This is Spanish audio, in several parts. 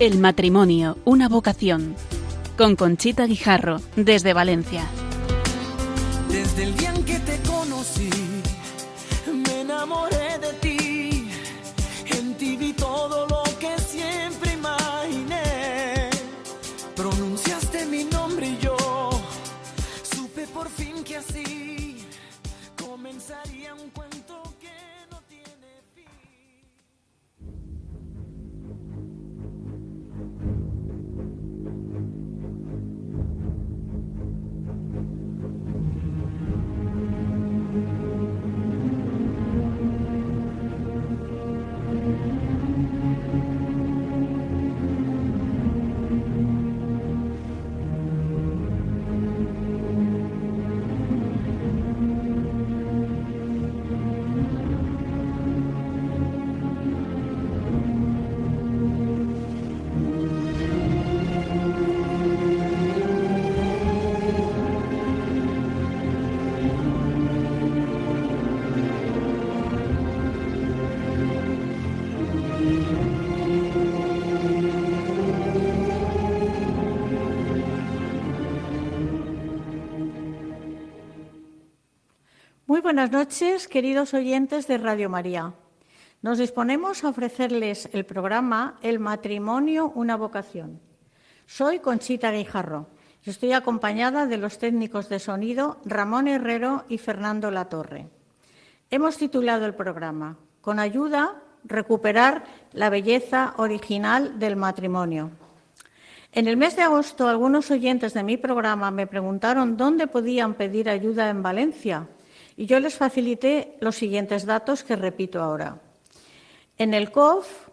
El matrimonio, una vocación. Con Conchita Guijarro, desde Valencia. Desde el buenas noches, queridos oyentes de Radio María. Nos disponemos a ofrecerles el programa El matrimonio, una vocación. Soy Conchita Guijarro y estoy acompañada de los técnicos de sonido Ramón Herrero y Fernando Latorre. Hemos titulado el programa Con ayuda, recuperar la belleza original del matrimonio. En el mes de agosto, algunos oyentes de mi programa me preguntaron dónde podían pedir ayuda en Valencia y yo les facilité los siguientes datos que repito ahora. En el COF,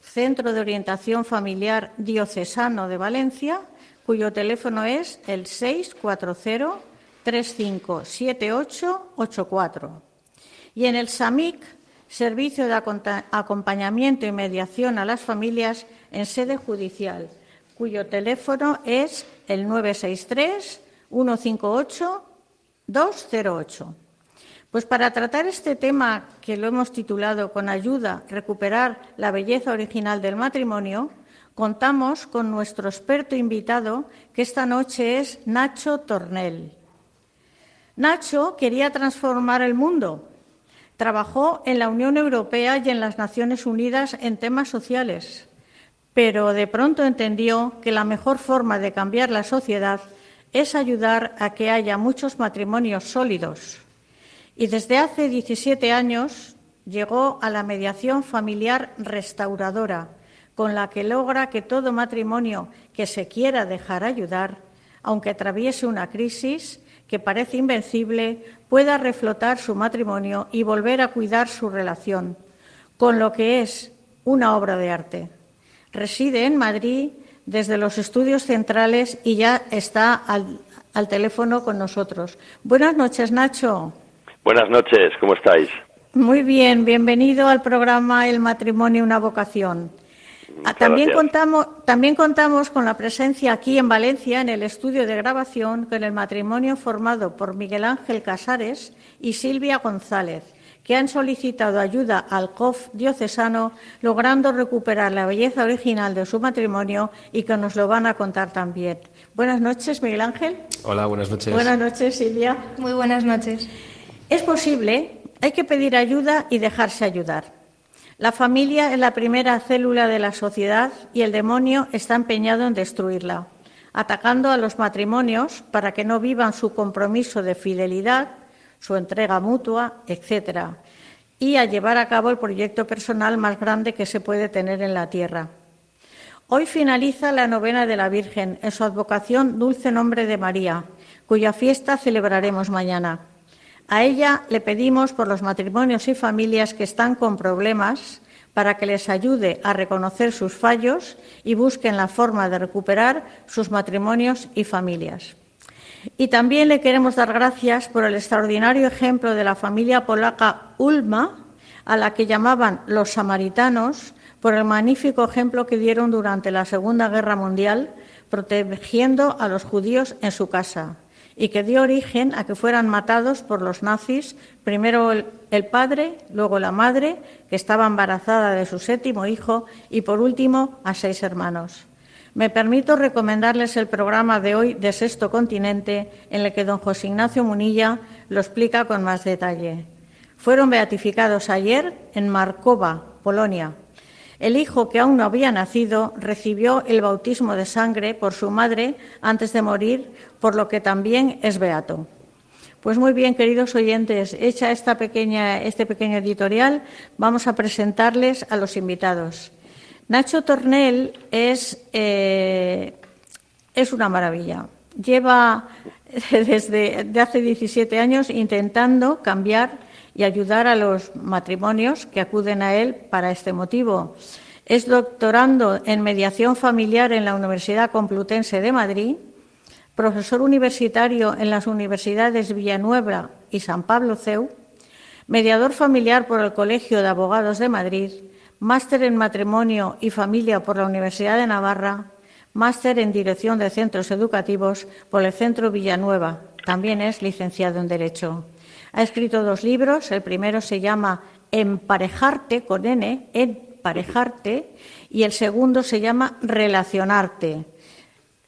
Centro de Orientación Familiar Diocesano de Valencia, cuyo teléfono es el 640-357884. Y en el SAMIC, Servicio de Acompañamiento y Mediación a las Familias en sede judicial, cuyo teléfono es el 963-158-208. Pues para tratar este tema que lo hemos titulado Con ayuda, recuperar la belleza original del matrimonio, contamos con nuestro experto invitado, que esta noche es Nacho Tornel. Nacho quería transformar el mundo. Trabajó en la Unión Europea y en las Naciones Unidas en temas sociales, pero de pronto entendió que la mejor forma de cambiar la sociedad es ayudar a que haya muchos matrimonios sólidos y desde hace 17 años llegó a la mediación familiar restauradora, con la que logra que todo matrimonio que se quiera dejar ayudar, aunque atraviese una crisis que parece invencible, pueda reflotar su matrimonio y volver a cuidar su relación, con lo que es una obra de arte. Reside en Madrid desde los estudios centrales y ya está al, al teléfono con nosotros. Buenas noches, Nacho. Buenas noches, ¿cómo estáis? Muy bien, bienvenido al programa El matrimonio, una vocación. Muchas También gracias. contamos, también contamos con la presencia aquí en Valencia, en el estudio de grabación, con el matrimonio formado por Miguel Ángel Casares y Silvia González, que han solicitado ayuda al COF diocesano, logrando recuperar la belleza original de su matrimonio y que nos lo van a contar también. Buenas noches, Miguel Ángel. Hola, buenas noches. Buenas noches, Silvia. Muy buenas noches. Es posible, hay que pedir ayuda y dejarse ayudar. La familia es la primera célula de la sociedad y el demonio está empeñado en destruirla, atacando a los matrimonios para que no vivan su compromiso de fidelidad, su entrega mutua, etcétera, y a llevar a cabo el proyecto personal más grande que se puede tener en la tierra. Hoy finaliza la novena de la Virgen en su advocación Dulce Nombre de María, cuya fiesta celebraremos mañana. A ella le pedimos por los matrimonios y familias que están con problemas para que les ayude a reconocer sus fallos y busquen la forma de recuperar sus matrimonios y familias. Y también le queremos dar gracias por el extraordinario ejemplo de la familia polaca Ulma, a la que llamaban los samaritanos, por el magnífico ejemplo que dieron durante la Segunda Guerra Mundial, protegiendo a los judíos en su casa y que dio origen a que fueran matados por los nazis, primero el, padre, luego la madre, que estaba embarazada de su séptimo hijo, y por último a seis hermanos. Me permito recomendarles el programa de hoy de Sexto Continente, en el que don José Ignacio Munilla lo explica con más detalle. Fueron beatificados ayer en Markova, Polonia. El hijo que aún no había nacido recibió el bautismo de sangre por su madre antes de morir, por lo que también es beato. Pues muy bien, queridos oyentes, hecha esta pequeña, este pequeño editorial, vamos a presentarles a los invitados. Nacho Tornel es, eh, es una maravilla. Lleva desde de hace 17 años intentando cambiar y ayudar a los matrimonios que acuden a él para este motivo. Es doctorando en mediación familiar en la Universidad Complutense de Madrid, profesor universitario en las universidades Villanueva y San Pablo CEU, mediador familiar por el Colegio de Abogados de Madrid, máster en matrimonio y familia por la Universidad de Navarra, máster en dirección de centros educativos por el Centro Villanueva. También es licenciado en Derecho. Ha escrito dos libros. El primero se llama Emparejarte con N, Emparejarte, y el segundo se llama Relacionarte.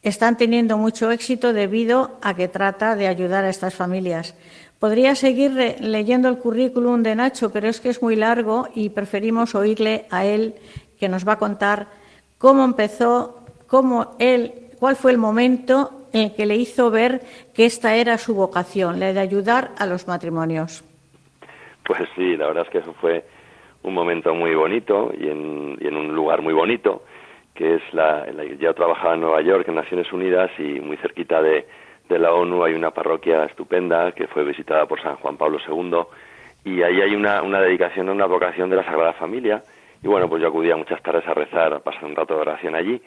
Están teniendo mucho éxito debido a que trata de ayudar a estas familias. Podría seguir leyendo el currículum de Nacho, pero es que es muy largo y preferimos oírle a él, que nos va a contar cómo empezó, cómo él, cuál fue el momento en el que le hizo ver que esta era su vocación, la de ayudar a los matrimonios. Pues sí, la verdad es que eso fue un momento muy bonito y en, un lugar muy bonito, que es la, la, yo trabajaba en Nueva York, en Naciones Unidas, y muy cerquita de, la ONU hay una parroquia estupenda que fue visitada por San Juan Pablo II, y ahí hay una, una dedicación, una vocación de la Sagrada Familia, y bueno, pues yo acudía muchas tardes a rezar, a pasar un rato de oración allí,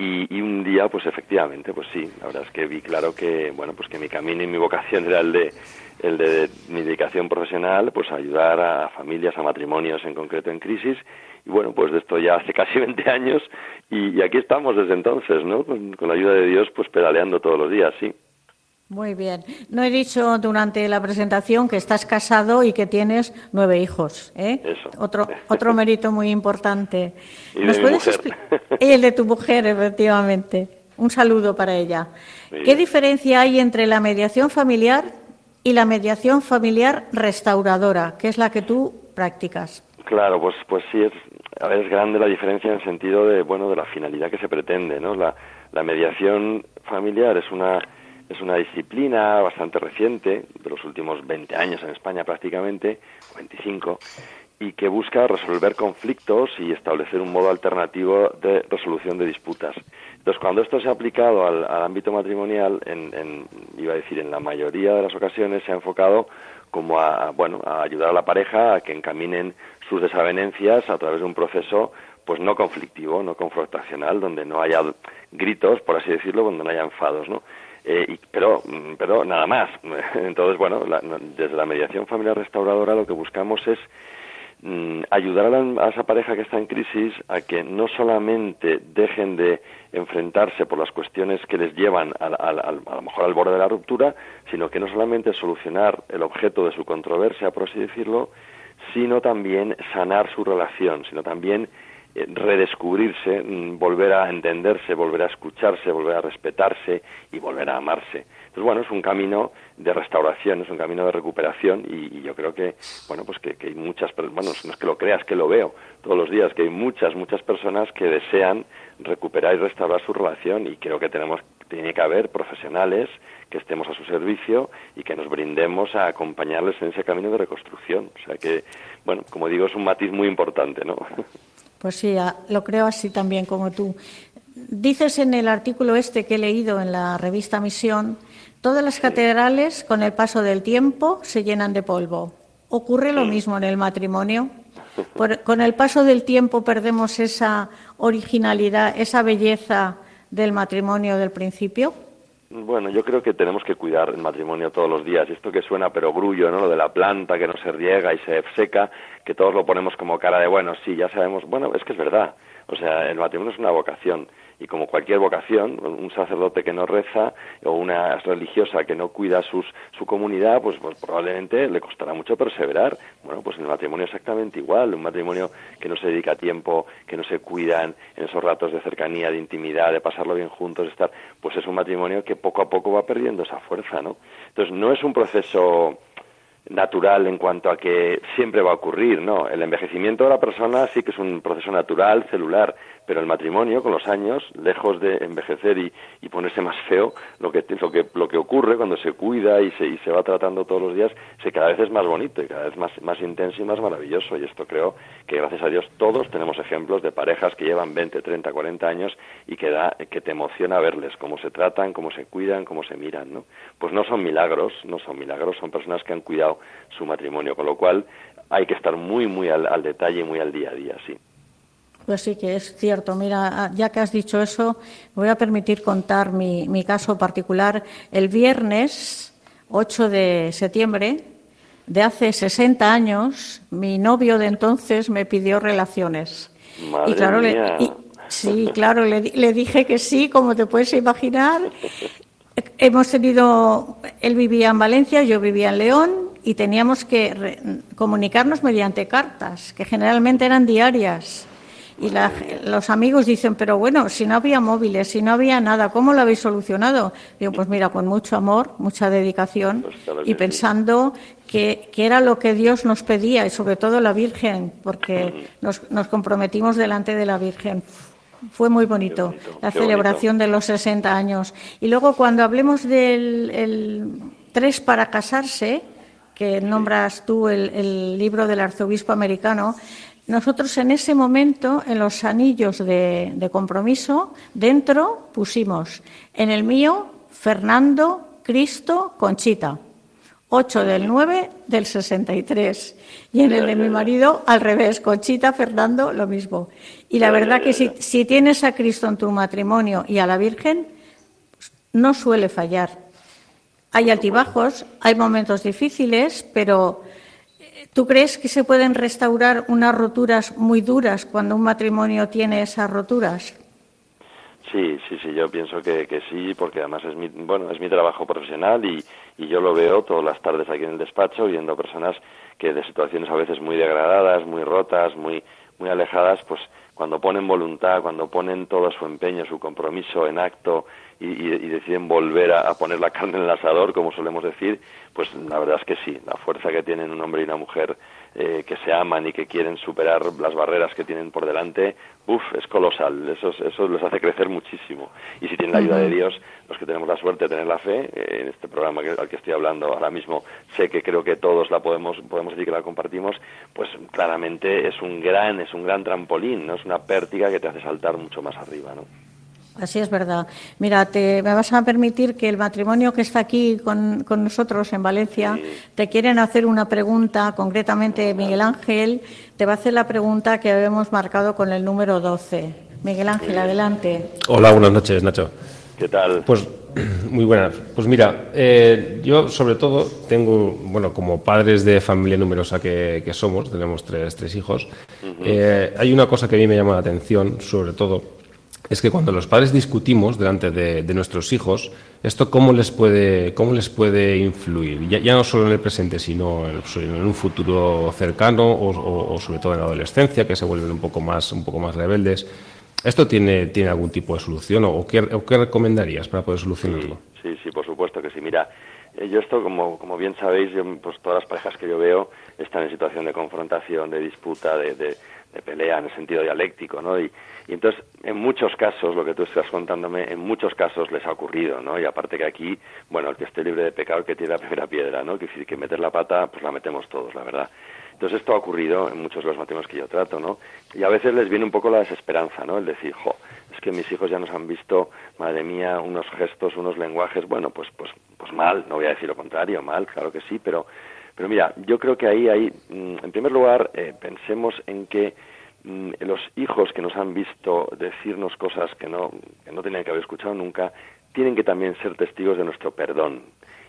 y, un día, pues efectivamente, pues sí, la verdad es que vi claro que, bueno, pues que mi camino y mi vocación era el de, el de mi dedicación profesional, pues ayudar a familias, a matrimonios en concreto en crisis. Y bueno, pues de esto ya hace casi 20 años y, aquí estamos desde entonces, ¿no? con la ayuda de Dios, pues pedaleando todos los días, sí. Muy bien. No he dicho durante la presentación que estás casado y que tienes nueve hijos. ¿eh? Eso. Otro, otro mérito muy importante. Y de mi mujer. El de tu mujer, efectivamente. Un saludo para ella. ¿Qué diferencia hay entre la mediación familiar y la mediación familiar restauradora, que es la que tú practicas? Claro, pues, pues sí, es, a ver, es grande la diferencia en el sentido de, bueno, de la finalidad que se pretende, ¿no? La, la mediación familiar es una es una disciplina bastante reciente, de los últimos 20 años en España prácticamente, 25, y que busca resolver conflictos y establecer un modo alternativo de resolución de disputas. Entonces, cuando esto se ha aplicado al, ámbito matrimonial, en, iba a decir, en la mayoría de las ocasiones se ha enfocado como a, bueno, a ayudar a la pareja a que encaminen sus desavenencias a través de un proceso pues no conflictivo, no confrontacional, donde no haya gritos, por así decirlo, donde no haya enfados, ¿no? Eh, pero, mm, pero nada más. Entonces, bueno, desde la mediación familiar restauradora lo que buscamos es mm, ayudar a, esa pareja que está en crisis a que no solamente dejen de enfrentarse por las cuestiones que les llevan a, a, lo mejor al borde de la ruptura, sino que no solamente solucionar el objeto de su controversia, por así decirlo, sino también sanar su relación, sino también redescubrirse, mm, volver a entenderse, volver a escucharse, volver a respetarse y volver a amarse. Entonces, bueno, es un camino de restauración, es un camino de recuperación y, yo creo que, bueno, pues que, hay muchas, bueno, no es que lo creas, que lo veo todos los días, que hay muchas, muchas personas que desean recuperar y restaurar su relación y creo que tenemos, tiene que haber profesionales que estemos a su servicio y que nos brindemos a acompañarles en ese camino de reconstrucción. O sea que, bueno, como digo, es un matiz muy importante, ¿no? Pues sí, lo creo así también como tú. Dices en el artículo este que he leído en la revista Misión, todas las catedrales con el paso del tiempo se llenan de polvo. ¿Ocurre lo mismo en el matrimonio? con el paso del tiempo perdemos esa originalidad, esa belleza del matrimonio del principio. Bueno, yo creo que tenemos que cuidar el matrimonio todos los días. Esto que suena pero grullo, ¿no? Lo de la planta que no se riega y se seca, que todos lo ponemos como cara de, bueno, sí, ya sabemos. Bueno, es que es verdad. O sea, el matrimonio es una vocación y como cualquier vocación, un sacerdote que no reza o una religiosa que no cuida sus, su comunidad, pues, pues, probablemente le costará mucho perseverar. Bueno, pues en el matrimonio exactamente igual, un matrimonio que no se dedica tiempo, que no se cuidan en esos ratos de cercanía, de intimidad, de pasarlo bien juntos, de estar, pues es un matrimonio que poco a poco va perdiendo esa fuerza, ¿no? Entonces no es un proceso natural en cuanto a que siempre va a ocurrir, ¿no? El envejecimiento de la persona sí que es un proceso natural, celular, pero el matrimonio con los años, lejos de envejecer y, y ponerse más feo, lo que, lo, que, lo que ocurre cuando se cuida y se, y se va tratando todos los días, se cada vez es más bonito y cada vez más, más intenso y más maravilloso. Y esto creo que gracias a Dios todos tenemos ejemplos de parejas que llevan 20, 30, 40 años y que, da, que te emociona verles, cómo se tratan, cómo se cuidan, cómo se miran, ¿no? Pues no son milagros, no son milagros, son personas que han cuidado su matrimonio, con lo cual hay que estar muy, muy al, al detalle, muy al día a día, sí. Pues sí que es cierto. Mira, ya que has dicho eso, me voy a permitir contar mi, mi caso particular. El viernes 8 de septiembre de hace 60 años, mi novio de entonces me pidió relaciones. Madre y claro, mía. Le, y, sí, claro, le, le, dije que sí, como te puedes imaginar. Hemos tenido, él vivía en Valencia, yo vivía en León y teníamos que re, comunicarnos mediante cartas, que generalmente eran diarias. Y la, los amigos dicen, pero bueno, si no había móviles, si no había nada, ¿cómo lo habéis solucionado? Digo, pues mira, con mucho amor, mucha dedicación Pues y pensando que, que, era lo que Dios nos pedía y sobre todo la Virgen, porque nos, nos comprometimos delante de la Virgen. Fue muy bonito, bonito, la celebración de los 60 años. Y luego cuando hablemos del el tres para casarse, que nombras tú el, el libro del arzobispo americano, nosotros en ese momento, en los anillos de, compromiso, dentro pusimos, en el mío, Fernando, Cristo, Conchita. 8 del 9 del 63. Y en el de mi marido, al revés, Conchita, Fernando, lo mismo. Y la verdad que si tienes a Cristo en tu matrimonio y a la Virgen, no suele fallar. Hay altibajos, hay momentos difíciles, pero ¿Tú crees que se pueden restaurar unas roturas muy duras cuando un matrimonio tiene esas roturas? Sí, sí, sí, yo pienso que, sí, porque además es mi, bueno, es mi trabajo profesional y, y yo lo veo todas las tardes aquí en el despacho viendo personas que de situaciones a veces muy degradadas, muy rotas, muy, muy alejadas, pues cuando ponen voluntad, cuando ponen todo su empeño, su compromiso en acto y, deciden volver a, a, poner la carne en el asador, como solemos decir, pues la verdad es que sí, la fuerza que tienen un hombre y una mujer eh, que se aman y que quieren superar las barreras que tienen por delante, uff, es colosal, eso, eso les hace crecer muchísimo. Y si tienen la ayuda de Dios, los que tenemos la suerte de tener la fe, eh, en este programa que, al que estoy hablando ahora mismo, sé que creo que todos la podemos, podemos decir que la compartimos, pues claramente es un gran, es un gran trampolín, no es una pértiga que te hace saltar mucho más arriba, ¿no? Así es verdad. Mira, te, me vas a permitir que el matrimonio que está aquí con, con nosotros en Valencia sí. te quieren hacer una pregunta, concretamente Miguel Ángel te va a hacer la pregunta que habíamos marcado con el número 12. Miguel Ángel, sí. adelante. Hola, buenas noches, Nacho. ¿Qué tal? Pues muy buenas. Pues mira, eh, yo sobre todo tengo, bueno, como padres de familia numerosa que, que somos, tenemos tres, tres hijos, uh -huh. eh, hay una cosa que a mí me llama la atención, sobre todo, es que cuando los padres discutimos delante de, nuestros hijos, esto cómo les puede, cómo les puede influir, ya, no solo en el presente, sino en, un futuro cercano o, sobre todo en la adolescencia, que se vuelven un poco más, un poco más rebeldes. ¿Esto tiene, tiene algún tipo de solución o qué, recomendarías para poder solucionarlo? Sí, sí, por supuesto que sí. Mira, eh, yo esto, como, como bien sabéis, yo, pues todas las parejas que yo veo están en situación de confrontación, de disputa, de, de, de pelea en el sentido dialéctico, ¿no? Y entonces, en muchos casos, lo que tú estás contándome, en muchos casos les ha ocurrido, ¿no? Y aparte que aquí, bueno, el que esté libre de pecado, que tire la primera piedra, ¿no? Que decir, que meter la pata, pues la metemos todos, la verdad. Entonces esto ha ocurrido en muchos de los matrimonios que yo trato, ¿no? Y a veces les viene un poco la desesperanza, ¿no? El decir, jo, es que mis hijos ya nos han visto, madre mía, unos gestos, unos lenguajes, bueno, pues, pues, pues mal, no voy a decir lo contrario, mal, claro que sí, pero, pero mira, yo creo que ahí, ahí, mm, en primer lugar, eh, pensemos en que los hijos que nos han visto decirnos cosas que no, que no tenían que haber escuchado nunca, tienen que también ser testigos de nuestro perdón.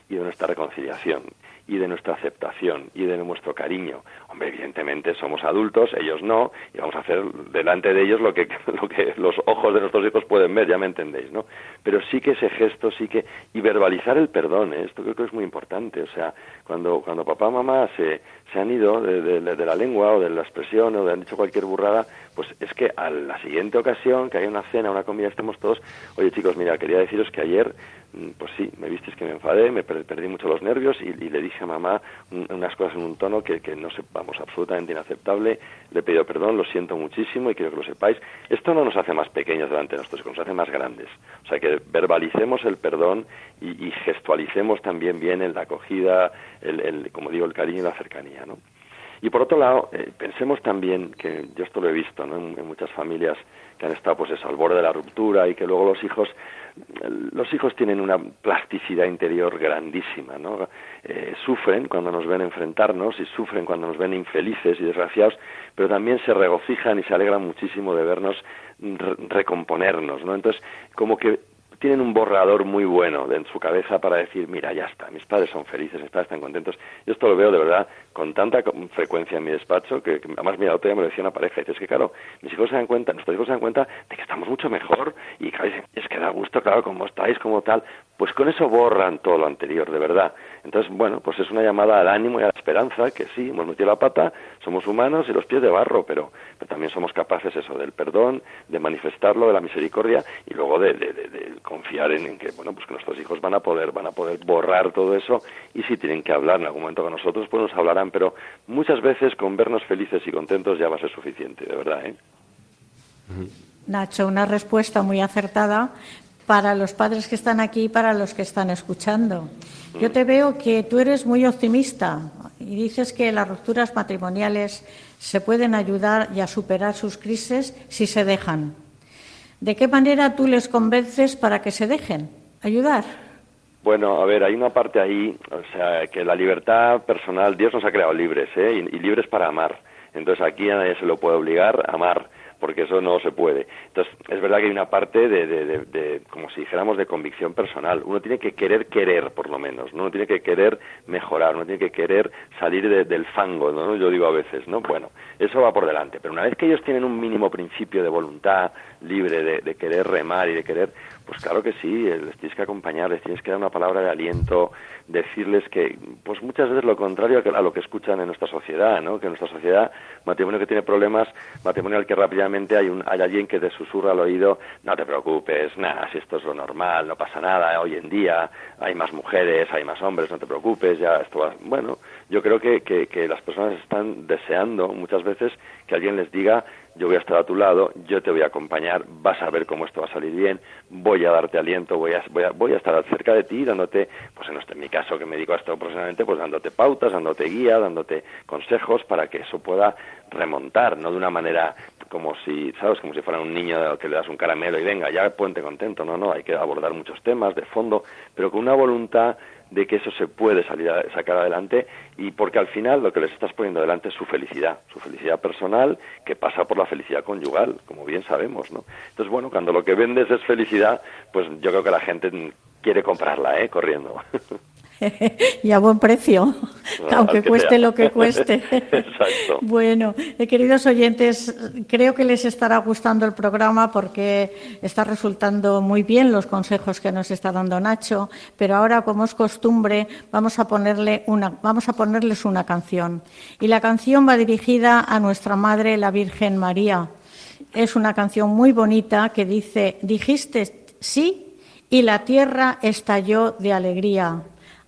Y de nuestra reconciliación y de nuestra aceptación y de nuestro cariño. Hombre, evidentemente somos adultos, ellos no, y vamos a hacer delante de ellos lo que, lo que los ojos de nuestros hijos pueden ver, ya me entendéis, ¿no? Pero sí que ese gesto, sí que... Y verbalizar el perdón, ¿eh? esto creo que es muy importante. O sea, cuando, cuando papá o mamá se, se han ido de, la lengua o de la expresión o de han dicho cualquier burrada, pues es que a la siguiente ocasión, que haya una cena, una comida, estemos todos, oye chicos, mira, quería deciros que ayer pues sí, me visteis que me enfadé, me perdí mucho los nervios y, le dije a mamá unas cosas en un tono que, que no sé, vamos, absolutamente inaceptable. Le he pedido perdón, lo siento muchísimo y quiero que lo sepáis. Esto no nos hace más pequeños delante de nosotros, nos hace más grandes. O sea, que verbalicemos el perdón y, gestualicemos también bien en la acogida, el, como digo, el cariño y la cercanía, ¿no? Y por otro lado, eh, pensemos también, que yo esto lo he visto ¿no? en, muchas familias que han estado pues eso, al borde de la ruptura y que luego los hijos los hijos tienen una plasticidad interior grandísima, ¿no? Eh, sufren cuando nos ven enfrentarnos y sufren cuando nos ven infelices y desgraciados, pero también se regocijan y se alegran muchísimo de vernos recomponernos, ¿no? Entonces, como que tienen un borrador muy bueno en su cabeza para decir, mira, ya está, mis padres son felices, mis padres están contentos. Yo esto lo veo de verdad con tanta frecuencia en mi despacho que, además, mira, otro día me lo decía una pareja, y dice, es que claro, mis hijos se dan cuenta, nuestros hijos se dan cuenta de que estamos mucho mejor y claro, es que da gusto, claro, como estáis, como tal, pues con eso borran todo lo anterior, de verdad. Entonces, bueno, pues es una llamada al ánimo y a la esperanza, que sí, hemos metido la pata, somos humanos y los pies de barro, pero, también somos capaces eso, del perdón, de manifestarlo, de la misericordia y luego de, de, confiar en, que, bueno, pues que nuestros hijos van a poder, van a poder borrar todo eso y si tienen que hablar en algún momento con nosotros, pues nos hablarán, pero muchas veces con vernos felices y contentos ya va a ser suficiente, de verdad, ¿eh? Nacho, una respuesta muy acertada, para los padres que están aquí y para los que están escuchando. Yo te veo que tú eres muy optimista y dices que las rupturas matrimoniales se pueden ayudar y a superar sus crisis si se dejan. ¿De qué manera tú les convences para que se dejen? ¿Ayudar? Bueno, a ver, hay una parte ahí, o sea, que la libertad personal, Dios nos ha creado libres, ¿eh? Y, libres para amar. Entonces aquí a nadie se lo puede obligar a amar porque eso no se puede. Entonces, es verdad que hay una parte de, de, como si dijéramos, de convicción personal. Uno tiene que querer querer, por lo menos, ¿no? Uno tiene que querer mejorar, uno tiene que querer salir del fango, ¿no? Yo digo a veces, ¿no? Bueno, eso va por delante, pero una vez que ellos tienen un mínimo principio de voluntad libre, de, querer remar y de querer, pues claro que sí, eh, les tienes que acompañar, les tienes que dar una palabra de aliento, decirles que, pues muchas veces lo contrario a lo que escuchan en nuestra sociedad, ¿no? Que en nuestra sociedad, matrimonio que tiene problemas, matrimonio al que rápidamente hay, un, hay alguien que te susurra al oído, no te preocupes, nada, si esto es lo normal, no pasa nada, hoy en día hay más mujeres, hay más hombres, no te preocupes, ya esto va, bueno, yo creo que, que, que las personas están deseando muchas veces que alguien les diga yo voy a estar a tu lado, yo te voy a acompañar, vas a ver cómo esto va a salir bien, voy a darte aliento, voy a, voy a, voy a estar cerca de ti, dándote, pues en, este, mi caso que me dedico a esto profesionalmente, pues dándote pautas, dándote guía, dándote consejos para que eso pueda remontar, no de una manera como si, ¿sabes? Como si fuera un niño que le das un caramelo y venga, ya ponte contento, no, no, hay que abordar muchos temas de fondo, pero con una voluntad de que eso se puede salir a, sacar adelante y porque al final lo que les estás poniendo adelante es su felicidad, su felicidad personal que pasa por la felicidad conyugal, como bien sabemos, ¿no? Entonces, bueno, cuando lo que vendes es felicidad, pues yo creo que la gente quiere comprarla, ¿eh? Corriendo. y a buen precio, aunque cueste lo que cueste. Exacto. Bueno, eh, queridos oyentes, creo que les estará gustando el programa porque está resultando muy bien los consejos que nos está dando Nacho, pero ahora, como es costumbre, vamos a, ponerle una, vamos a ponerles una canción. Y la canción va dirigida a nuestra Madre, la Virgen María. Es una canción muy bonita que dice, dijiste sí y la tierra estalló de alegría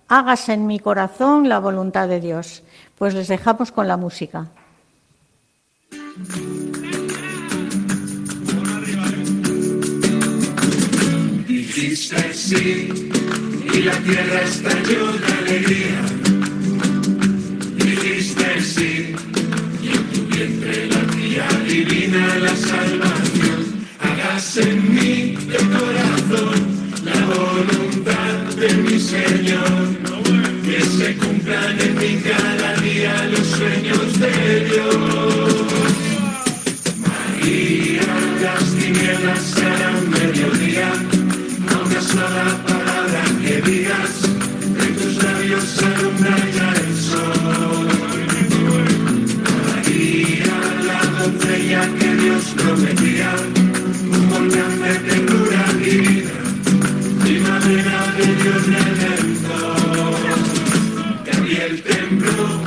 hágase en mi corazón la voluntad de Dios. Pues les dejamos con la música. Dijiste sí y la tierra estalló de alegría. Dijiste sí y en tu vientre la tía divina la salvación. Hágase en mí de corazón voluntad de mi Señor, que se cumplan en mi cada día los sueños de Dios. María, las tinieblas serán mediodía, a una sola palabra que digas, en tus labios alumbra ya el sol. María, la doncella que Dios prometía, un volcán de ternura primavera de Dios redentor. Gabriel tembló, conmovido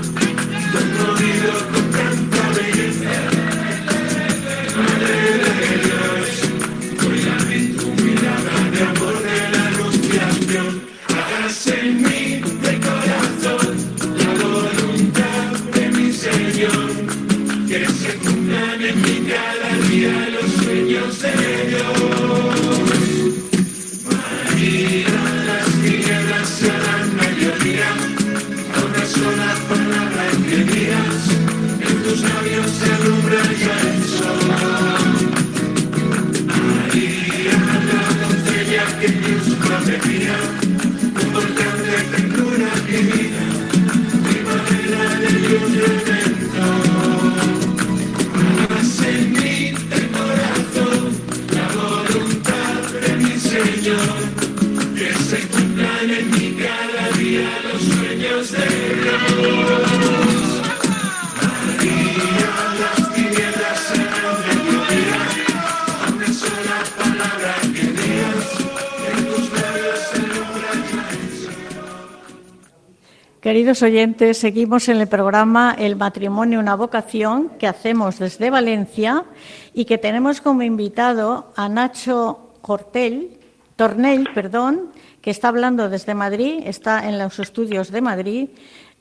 Queridos oyentes, seguimos en el programa El matrimonio, una vocación que hacemos desde Valencia y que tenemos como invitado a Nacho Cortel, perdón, que está hablando desde Madrid, está en los estudios de Madrid,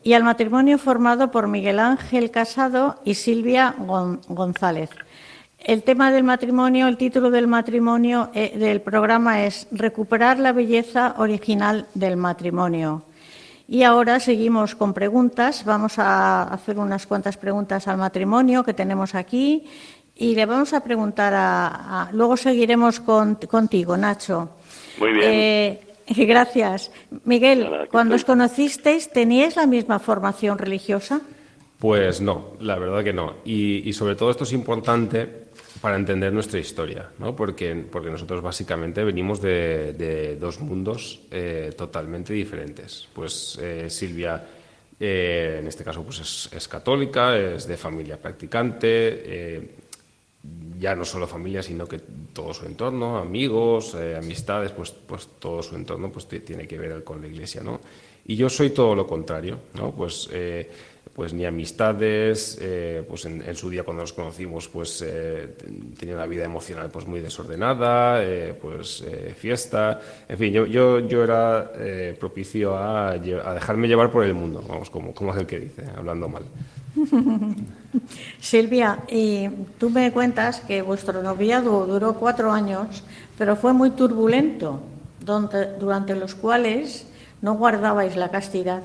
y al matrimonio formado por Miguel Ángel Casado y Silvia Gon- González. El tema del matrimonio, el título del matrimonio eh, del programa es Recuperar la belleza original del matrimonio. Y ahora seguimos con preguntas. Vamos a hacer unas cuantas preguntas al matrimonio que tenemos aquí y le vamos a preguntar a. a- luego seguiremos con- contigo, Nacho. Muy bien. Eh, gracias. Miguel, cuando os conocisteis, ¿teníais la misma formación religiosa? Pues no, la verdad que no. Y, y sobre todo esto es importante para entender nuestra historia, ¿no? porque, porque nosotros básicamente venimos de, de dos mundos eh, totalmente diferentes. Pues eh, Silvia, eh, en este caso, pues es, es católica, es de familia practicante, eh, ya no solo familia, sino que todo su entorno, amigos, eh, amistades, pues, pues todo su entorno pues ti- tiene que ver con la iglesia, ¿no? Y yo soy todo lo contrario, ¿no? Pues, eh, pues ni amistades, eh, pues en, en su día cuando nos conocimos, pues eh, ten- tenía una vida emocional pues muy desordenada, eh, pues fiesta, en fin, yo, yo, yo era propicio a, dejarme llevar por el mundo, vamos, como, es el que dice, hablando mal. Silvia, y tú me cuentas que vuestro noviazgo duró cuatro años, pero fue muy turbulento, durante los cuales no guardabais la castidad,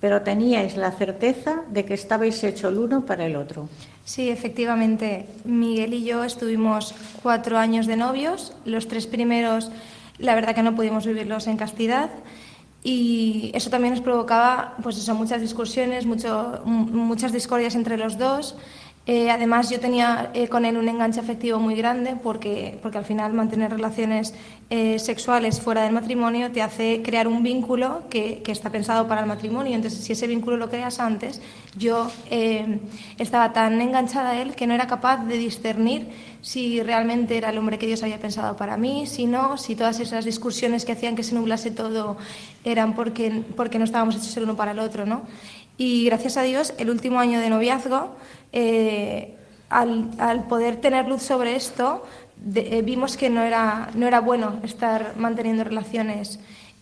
pero teníais la certeza de que estabais hecho el uno para el otro. Sí, efectivamente. Miguel y yo estuvimos cuatro años de novios. Los tres primeros, la verdad que no pudimos vivirlos en castidad. Y eso también nos provocaba, pues eso, muchas discusiones, muchas discordias entre los dos. Eh, además, yo tenía eh, con él un enganche afectivo muy grande porque, porque al final mantener relaciones eh, sexuales fuera del matrimonio te hace crear un vínculo que, que está pensado para el matrimonio. Entonces, si ese vínculo lo creas antes, yo estaba tan enganchada a él que no era capaz de discernir si realmente era el hombre que Dios había pensado para mí, si no, si todas esas discusiones que hacían que se nublase todo eran porque, porque no estábamos hechos el uno para el otro, ¿no? Y gracias a Dios, el último año de noviazgo, eh, al, al poder tener luz sobre esto, de- eh, vimos que no era, no era bueno estar manteniendo relaciones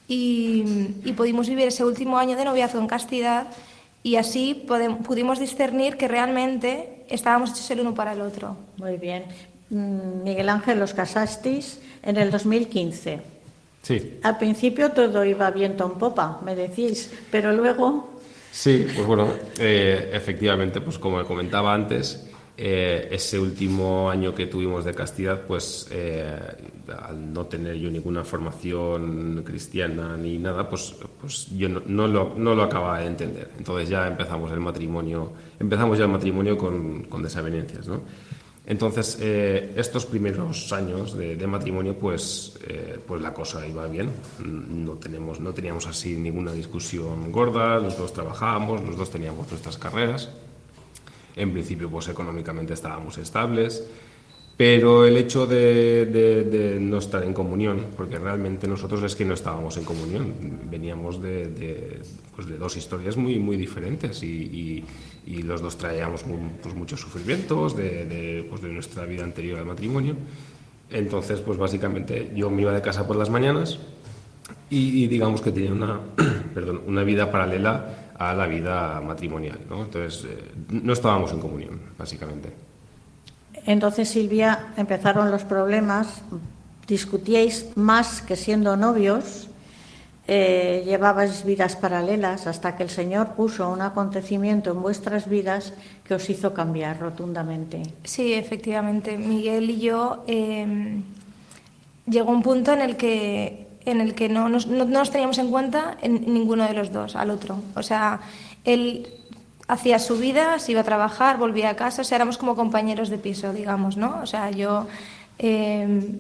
y, y pudimos vivir ese último año de noviazgo en castidad y así pudimos discernir que realmente estábamos hechos el uno para el otro. Muy bien. Miguel Ángel, los casasteis en el 2015. Sí, Al principio todo iba viento en popa, me decís, pero luego Sí, pues bueno, eh, efectivamente, pues como comentaba antes, eh, ese último año que tuvimos de castidad, pues eh, al no tener yo ninguna formación cristiana ni nada, pues, pues yo no, no lo, no lo acababa de entender. Entonces ya empezamos el matrimonio, empezamos ya el matrimonio con, con desavenencias, ¿no? Entonces, eh, estos primeros años de, matrimonio, pues, eh, pues la cosa iba bien. No, tenemos, no teníamos así ninguna discusión gorda, los dos trabajábamos, los dos teníamos nuestras carreras. En principio, pues económicamente estábamos estables, pero el hecho de, no estar en comunión, porque realmente nosotros es que no estábamos en comunión, veníamos de, pues de dos historias muy, muy diferentes y, los dos traíamos pues muchos sufrimientos de, pues de nuestra vida anterior al matrimonio. Entonces, pues básicamente yo me iba de casa por las mañanas y, digamos que tenía una, perdón, una vida paralela a la vida matrimonial. ¿no? Entonces, eh, no estábamos en comunión, básicamente. Entonces, Silvia, empezaron los problemas, discutíais más que siendo novios, eh, llevabais vidas paralelas hasta que el Señor puso un acontecimiento en vuestras vidas que os hizo cambiar rotundamente. Sí, efectivamente. Miguel y yo eh, llegó un punto en el que en el que no nos, no, nos teníamos en cuenta en ninguno de los dos al otro. O sea, él hacía su vida, se iba a trabajar, volvía a casa, o éramos como compañeros de piso, digamos, ¿no? O sea, yo eh,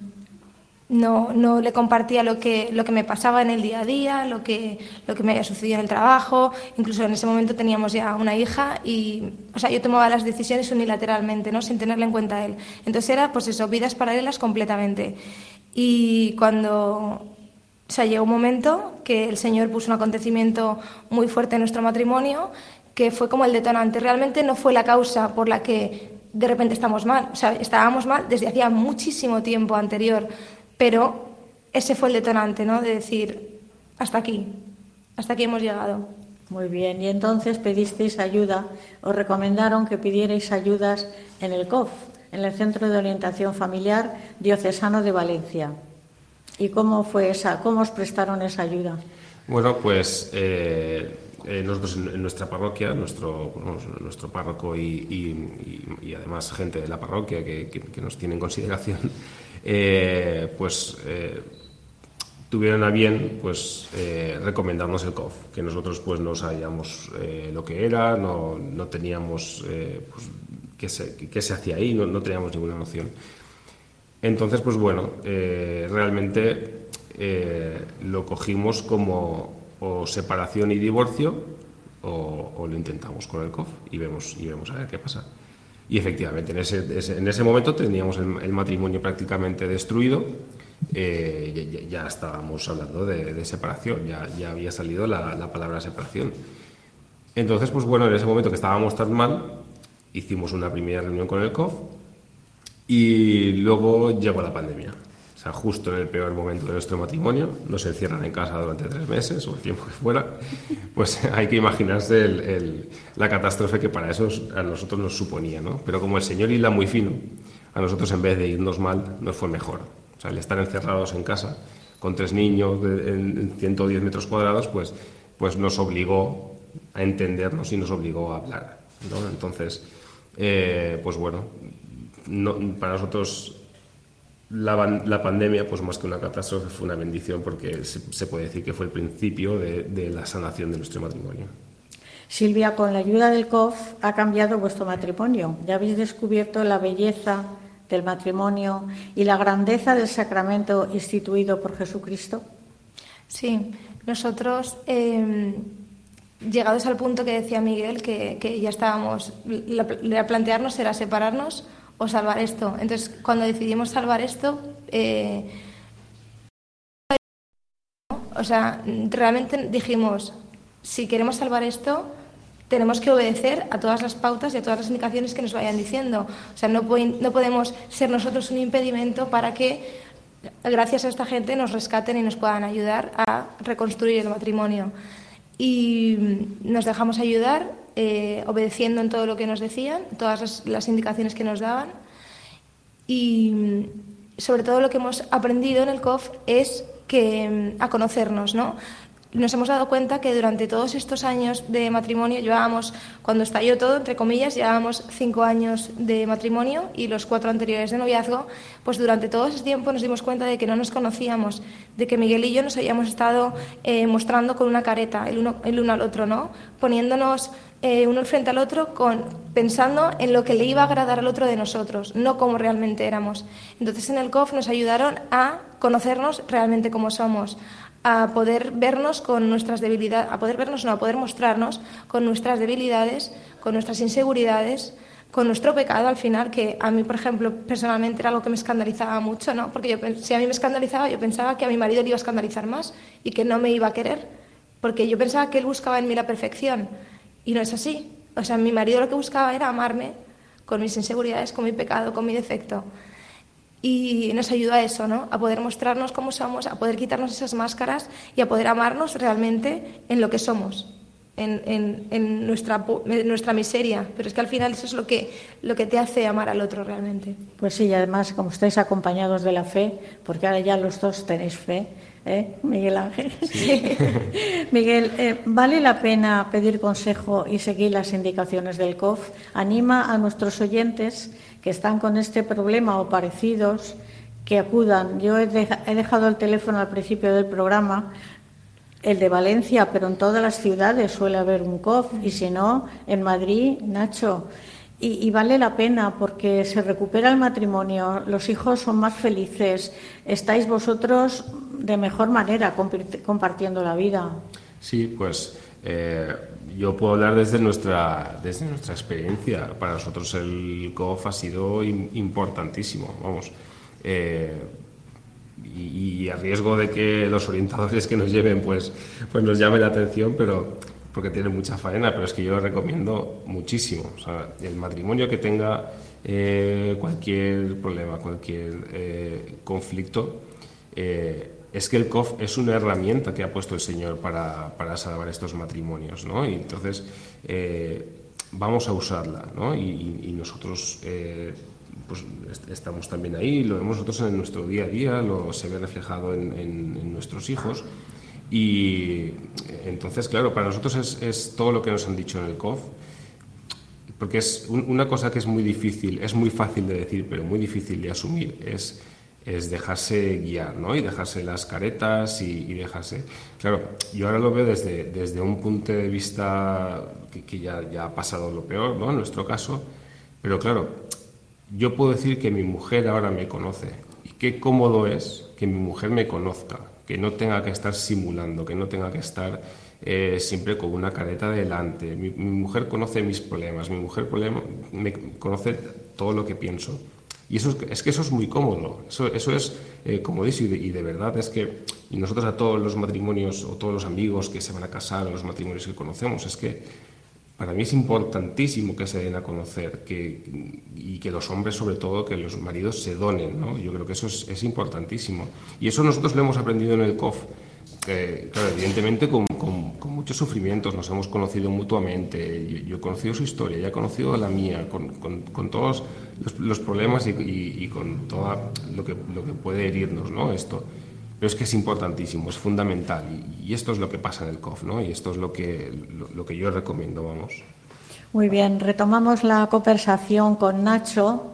no, no, le compartía lo que, lo que me pasaba en el día a día, lo que, lo que me había sucedido en el trabajo, incluso en ese momento teníamos ya una hija y, o sea, yo tomaba las decisiones unilateralmente, ¿no? Sin tenerle en cuenta a él. Entonces era, pues eso, vidas paralelas completamente. Y cuando o sea, llegó un momento que el Señor puso un acontecimiento muy fuerte en nuestro matrimonio, que fue como el detonante. Realmente no fue la causa por la que de repente estamos mal. O sea, estábamos mal desde hacía muchísimo tiempo anterior, pero ese fue el detonante, ¿no? De decir, hasta aquí, hasta aquí hemos llegado. Muy bien, y entonces pedisteis ayuda, os recomendaron que pidierais ayudas en el COF, en el Centro de Orientación Familiar Diocesano de Valencia. ¿Y cómo fue esa? ¿Cómo os prestaron esa ayuda? Bueno, pues eh, eh, nosotros en, nuestra parroquia, nuestro, nuestro párroco y, además gente de la parroquia que, nos tiene en consideración, eh, pues tuvieron a bien pues recomendarnos el COF, que nosotros pues no sabíamos lo que era, no, no teníamos pues, qué, se, qué se hacía ahí, no, no teníamos ninguna noción. Entonces, pues bueno, eh, realmente eh, lo cogimos como o separación y divorcio o, lo intentamos con el COF y vemos, y vemos a ver qué pasa. Y efectivamente, en ese, en ese momento teníamos el, matrimonio prácticamente destruido, eh, ya, estábamos hablando de, separación, ya, ya, había salido la, la, palabra separación. Entonces, pues bueno, en ese momento que estábamos tan mal, hicimos una primera reunión con el COF y luego llegó la pandemia. Justo en el peor momento de nuestro matrimonio, nos encierran en casa durante tres meses o el tiempo que fuera, pues hay que imaginarse la catástrofe que para eso a nosotros nos suponía, ¿no? Pero como el Señor hila muy fino, a nosotros en vez de irnos mal, nos fue mejor. O sea, el estar encerrados en casa con tres niños en 110 metros cuadrados, pues, pues nos obligó a entendernos y nos obligó a hablar. Entonces, eh, pues bueno, para nosotros la, pandemia, pues más que una catástrofe, fue una bendición porque se, puede decir que fue el principio de, la sanación de nuestro matrimonio. Silvia, con la ayuda del COF ha cambiado vuestro matrimonio. Ya habéis descubierto la belleza del matrimonio y la grandeza del sacramento instituido por Jesucristo. Sí, nosotros, em, llegados al punto que decía Miguel, que, ya estábamos, la, plantearnos era separarnos o salvar esto. Entonces, cuando decidimos salvar esto, eh, o sea, realmente dijimos, si queremos salvar esto, tenemos que obedecer a todas las pautas y a todas las indicaciones que nos vayan diciendo. O sea, no, no podemos ser nosotros un impedimento para que, gracias a esta gente, nos rescaten y nos puedan ayudar a reconstruir el matrimonio. Y nos dejamos ayudar eh, obedeciendo en todo lo que nos decían, todas las, indicaciones que nos daban. Y mm, sobre todo lo que hemos aprendido en el COF es que, mm, a conocernos, ¿no? nos hemos dado cuenta que durante todos estos años de matrimonio, llevábamos, cuando estalló todo, entre comillas, llevábamos cinco años de matrimonio y los cuatro anteriores de noviazgo, pues durante todo ese tiempo nos dimos cuenta de que no nos conocíamos, de que Miguel y yo nos habíamos estado eh, mostrando con una careta, el uno, el uno al otro, ¿no? Poniéndonos eh, uno frente al otro con, pensando en lo que le iba a agradar al otro de nosotros, no como realmente éramos. Entonces en el COF nos ayudaron a conocernos realmente como somos, a poder vernos con nuestras debilidades, a poder vernos, no, a poder mostrarnos con nuestras debilidades, con nuestras inseguridades, con nuestro pecado al final, que a mí, por ejemplo, personalmente era algo que me escandalizaba mucho, ¿no? Porque yo, si a mí me escandalizaba, yo pensaba que a mi marido le iba a escandalizar más y que no me iba a querer, porque yo pensaba que él buscaba en mí la perfección y no es así. O sea, mi marido lo que buscaba era amarme con mis inseguridades, con mi pecado, con mi defecto. Y nos ayuda a eso, ¿no? A poder mostrarnos cómo somos, a poder quitarnos esas máscaras y a poder amarnos realmente en lo que somos en, en, nuestra, nuestra miseria, pero es que al final eso es lo que, lo que te hace amar al otro realmente. Pues sí, y además como estáis acompañados de la fe, porque ahora ya los dos tenéis fe, ¿eh? Miguel Ángel. Miguel, eh, ¿vale la pena pedir consejo y seguir las indicaciones del COF? Anima a nuestros oyentes que están con este problema o parecidos que acudan. Yo he dejado el teléfono al principio del programa el de Valencia, pero en todas las ciudades suele haber un COF y si no, en Madrid, Nacho. Y, vale la pena porque se recupera el matrimonio, los hijos son más felices, estáis vosotros de mejor manera compartiendo la vida. Sí, pues eh, yo puedo hablar desde nuestra, desde nuestra experiencia. Para nosotros el COF ha sido importantísimo, vamos. Eh, y, a riesgo de que los orientadores que nos lleven pues, pues nos llamen la atención, pero porque tiene mucha faena, pero es que yo lo recomiendo muchísimo. O sea, el matrimonio que tenga eh, cualquier problema, cualquier eh, conflicto, eh, es que el COF es una herramienta que ha puesto el Señor para, para salvar estos matrimonios, ¿no? Y entonces vamos a usarla, ¿no? Y, y nosotros pues estamos también ahí, lo vemos nosotros en nuestro día a día, lo se ve reflejado en, nuestros hijos. Y entonces, claro, para nosotros es, es, todo lo que nos han dicho en el COF, porque es una cosa que es muy difícil, es muy fácil de decir, pero muy difícil de asumir, es, es dejarse guiar, ¿no? Y dejarse las caretas y, dejarse... Claro, yo ahora lo veo desde, desde un punto de vista que, que ya, ya, ha pasado lo peor, ¿no? En nuestro caso, pero claro, yo puedo decir que mi mujer ahora me conoce y qué cómodo es que mi mujer me conozca, que no tenga que estar simulando, que no tenga que estar eh, siempre con una careta delante. Mi, mujer conoce mis problemas, mi mujer me conoce todo lo que pienso. Y eso es, que eso es muy cómodo, eso, es eh, como dice, y de, verdad es que, y nosotros a todos los matrimonios o todos los amigos que se van a casar, los matrimonios que conocemos, es que para mí es importantísimo que se den a conocer que, y que los hombres, sobre todo, que los maridos se donen. ¿no? Yo creo que eso es, importantísimo. Y eso nosotros lo hemos aprendido en el COF. claro, evidentemente con, muchos sufrimientos, nos hemos conocido mutuamente. Yo, he conocido su historia, ella ha conocido la mía, con, todos los, problemas y, con todo lo que, lo que puede herirnos ¿no? esto. Pero es que es importantísimo, es fundamental. Y, esto es lo que pasa en el COF, ¿no? Y esto es lo que, lo, que yo recomiendo, vamos. Muy bien, retomamos la conversación con Nacho.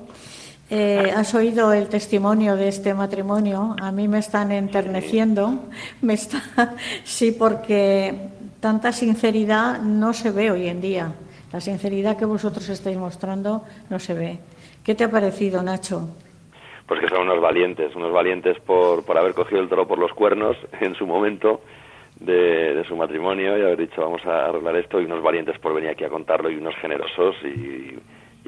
Eh, has oído el testimonio de este matrimonio. A mí me están enterneciendo. Me está, sí, porque tanta sinceridad no se ve hoy en día. La sinceridad que vosotros estáis mostrando no se ve. ¿Qué te ha parecido, Nacho? Pues que son unos valientes, unos valientes por, por haber cogido el toro por los cuernos en su momento de, su matrimonio y haber dicho vamos a arreglar esto y unos valientes por venir aquí a contarlo y unos generosos y,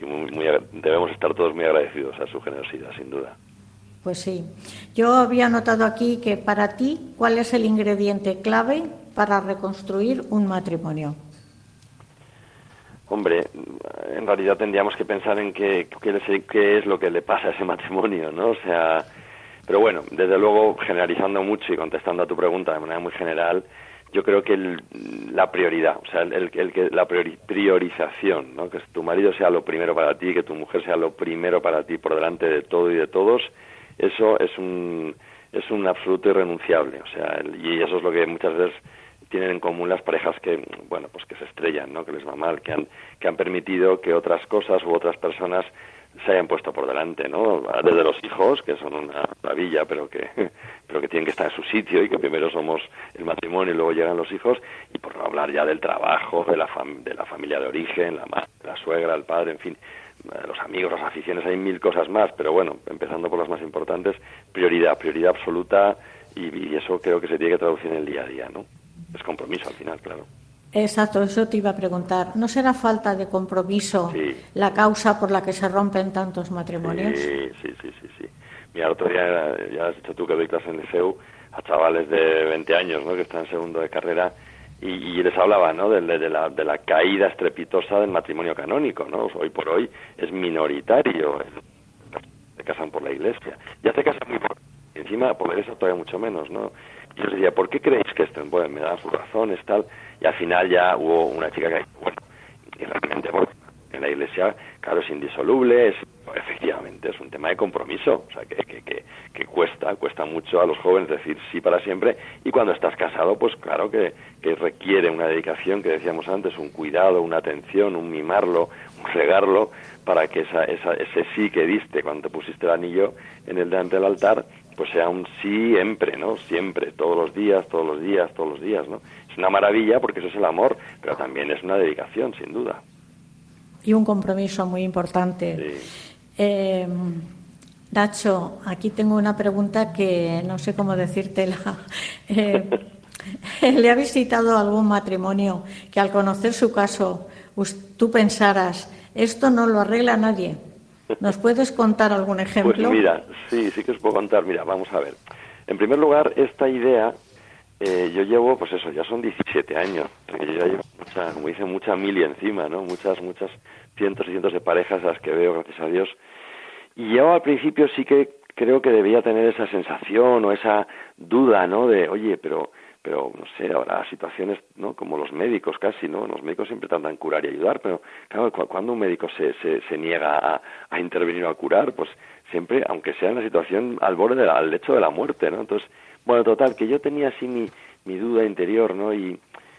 muy, debemos estar todos muy agradecidos a su generosidad, sin duda. Pues sí. Yo había notado aquí que para ti, ¿cuál es el ingrediente clave para reconstruir un matrimonio? Hombre, en realidad tendríamos que pensar en qué, qué, es lo que le pasa a ese matrimonio, ¿no? O sea, pero bueno, desde luego, generalizando mucho y contestando a tu pregunta de manera muy general, yo creo que la prioridad, o sea, el, el, la priorización, ¿no? que tu marido sea lo primero para ti, que tu mujer sea lo primero para ti por delante de todo y de todos, eso es un, es un absoluto irrenunciable, o sea, y eso es lo que muchas veces tienen en común las parejas que, bueno, pues que se estrellan, ¿no? Que les va mal, que han, que han permitido que otras cosas u otras personas se hayan puesto por delante, ¿no? Desde los hijos, que son una maravilla, pero que, pero que tienen que estar en su sitio y que primero somos el matrimonio y luego llegan los hijos, y por no hablar ya del trabajo, de la, de la familia de origen, la madre, la suegra, el padre, en fin, los amigos, las aficiones, hay mil cosas más, pero bueno, empezando por las más importantes, prioridad, prioridad absoluta, y, y eso creo que se tiene que traducir en el día a día, ¿no? Es compromiso al final, claro. Exacto, eso te iba a preguntar. ¿No será falta de compromiso Sí. la causa por la que se rompen tantos matrimonios? Sí, sí, sí, sí, sí. Mira, el otro día, ya has dicho tú que doy clase en el liceu a chavales de 20 años, ¿no?, que están en segundo de carrera, y, y les hablaba, ¿no?, de, de la, de la caída estrepitosa del matrimonio canónico, ¿no? Hoy por hoy es minoritario, se casan por la iglesia. Ya se casan muy por... Encima, por la iglesia todavía mucho menos, ¿no? Yo les decía, ¿por qué creéis que esto? Bueno, me dan sus razones, tal, y al final ya hubo una chica que, bueno, y realmente, bueno, en la iglesia, claro, es indisoluble, es, efectivamente, es un tema de compromiso, o sea, que, que, que, que cuesta, cuesta mucho a los jóvenes decir sí para siempre, y cuando estás casado, pues claro que, que requiere una dedicación, que decíamos antes, un cuidado, una atención, un mimarlo, un regarlo, para que esa, esa, ese sí que diste cuando te pusiste el anillo en el delante del altar, pues sea un siempre, ¿no? Siempre, todos los días, todos los días, todos los días, ¿no? Es una maravilla porque eso es el amor, pero también es una dedicación, sin duda. Y un compromiso muy importante. Sí. Eh, Nacho, aquí tengo una pregunta que no sé cómo decírtela. Eh, ¿Le ha visitado algún matrimonio que al conocer su caso tú pensaras, esto no lo arregla nadie? ¿Nos puedes contar algún ejemplo? Pues mira, sí, sí que os puedo contar. Mira, vamos a ver. En primer lugar, esta idea, eh, yo llevo, pues eso, ya son 17 años. Yo ya llevo, mucha, como dicen, mucha mili encima, ¿no? Muchas, muchas cientos y cientos de parejas a las que veo, gracias a Dios. Y yo al principio sí que creo que debía tener esa sensación o esa duda, ¿no? De, oye, pero pero no sé, habrá situaciones, ¿no? Como los médicos casi, ¿no? Los médicos siempre tratan de curar y ayudar, pero claro, cu- cuando un médico se, se, niega a, a intervenir o a curar, pues siempre, aunque sea en la situación al borde, del al lecho de la muerte, ¿no? Entonces, bueno, total, que yo tenía así mi, mi duda interior, ¿no? Y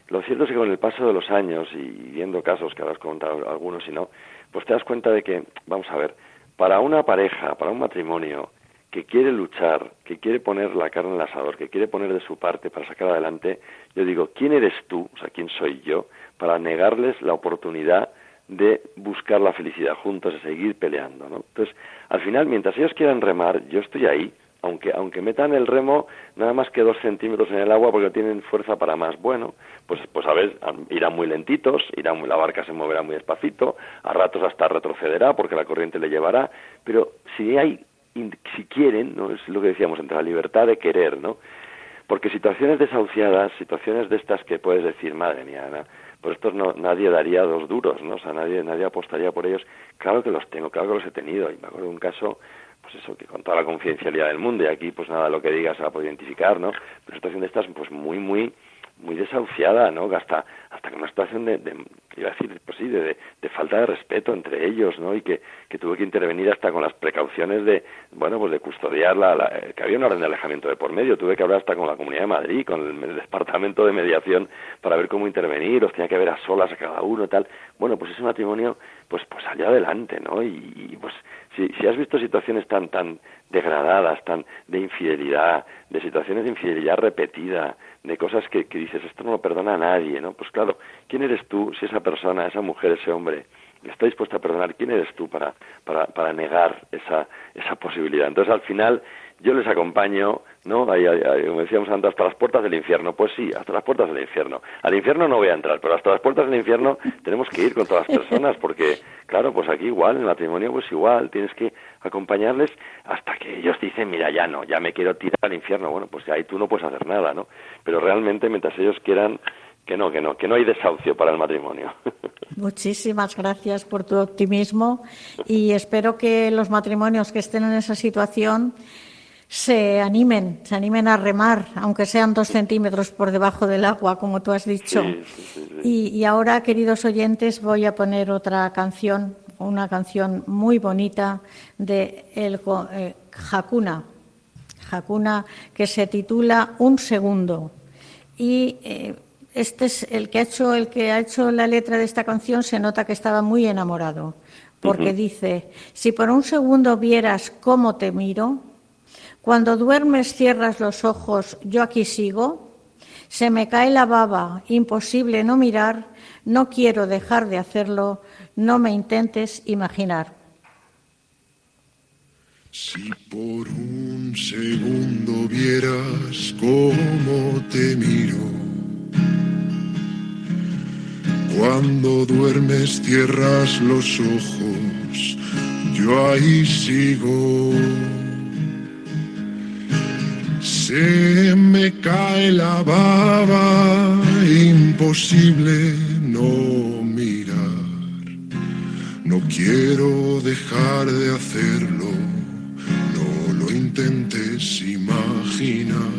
lo cierto es que con el paso de los años y viendo casos que habrás contado algunos y no, pues te das cuenta de que, vamos a ver, para una pareja, para un matrimonio, que quiere luchar, que quiere poner la carne en el asador, que quiere poner de su parte para sacar adelante, yo digo, ¿quién eres tú? O sea, ¿quién soy yo? Para negarles la oportunidad de buscar la felicidad juntos, de seguir peleando, ¿no? Entonces, al final, mientras ellos quieran remar, yo estoy ahí, aunque, aunque metan el remo nada más que dos centímetros en el agua porque tienen fuerza para más. Bueno, pues, pues a ver, irán muy lentitos, irán la barca se moverá muy despacito, a ratos hasta retrocederá porque la corriente le llevará, pero si hay si quieren, ¿no? es lo que decíamos, entre la libertad de querer, ¿no? Porque situaciones desahuciadas, situaciones de estas que puedes decir, madre mía, Ana, por estos no, nadie daría dos duros, ¿no? O sea, nadie, nadie apostaría por ellos. Claro que los tengo, claro que los he tenido. Y me acuerdo de un caso, pues eso, que con toda la confidencialidad del mundo, y aquí pues nada, lo que digas se va a poder identificar, ¿no? Pero situación de estas, pues muy, muy, muy desahuciada, ¿no? Hasta, hasta que una situación de, de iba a decir, pues sí, de, falta de respeto entre ellos, ¿no? Y que, que tuve que intervenir hasta con las precauciones de, bueno, pues de custodiar la, la- que había una orden de alejamiento de por medio, tuve que hablar hasta con la Comunidad de Madrid, con el, departamento de mediación para ver cómo intervenir, los tenía que ver a solas a cada uno, tal. Bueno, pues ese matrimonio, pues, pues salió adelante, ¿no? Y, pues si, si has visto situaciones tan, tan degradadas, tan de infidelidad, de situaciones de infidelidad repetida, de cosas que, que dices, esto no lo perdona a nadie, ¿no? Pues claro, ¿quién eres tú si esa persona, esa mujer, ese hombre está dispuesta a perdonar? ¿Quién eres tú para, para, para negar esa, esa posibilidad? Entonces, al final, yo les acompaño, ¿no? Ahí, ahí, ahí, como decíamos antes, hasta las puertas del infierno. Pues sí, hasta las puertas del infierno. Al infierno no voy a entrar, pero hasta las puertas del infierno tenemos que ir con todas las personas, porque, claro, pues aquí igual, en el matrimonio, pues igual, tienes que acompañarles hasta que ellos dicen, mira, ya no, ya me quiero tirar al infierno. Bueno, pues ahí tú no puedes hacer nada, ¿no? Pero realmente, mientras ellos quieran, que no, que no, que no hay desahucio para el matrimonio. Muchísimas gracias por tu optimismo y espero que los matrimonios que estén en esa situación se animen, se animen a remar, aunque sean dos centímetros por debajo del agua, como tú has dicho. Sí, sí, sí, sí. Y, y ahora, queridos oyentes, voy a poner otra canción, una canción muy bonita de el eh, Hakuna, Hakuna, que se titula Un segundo. Y eh, este es el que ha hecho el que ha hecho la letra de esta canción se nota que estaba muy enamorado, porque dice: si por un segundo vieras cómo te miro, cuando duermes cierras los ojos, yo aquí sigo. Se me cae la baba, imposible no mirar, no quiero dejar de hacerlo, no me intentes imaginar. Si por un segundo vieras cómo te miro, Cuando duermes cierras los ojos, yo ahí sigo. Me cae la baba, imposible no mirar. No quiero dejar de hacerlo, no lo intentes imaginar.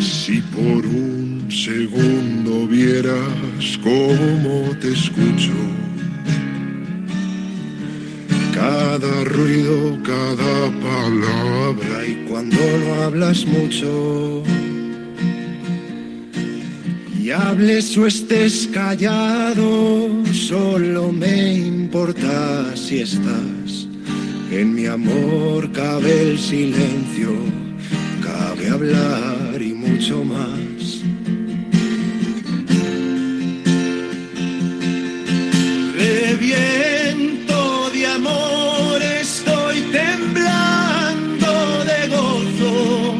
Si por un segundo vieras cómo te escucho, cada ruido, cada palabra y cuando no hablas mucho. Y hables o estés callado, solo me importa si estás. En mi amor cabe el silencio, cabe hablar y mucho más. Reviento temblando de gozo,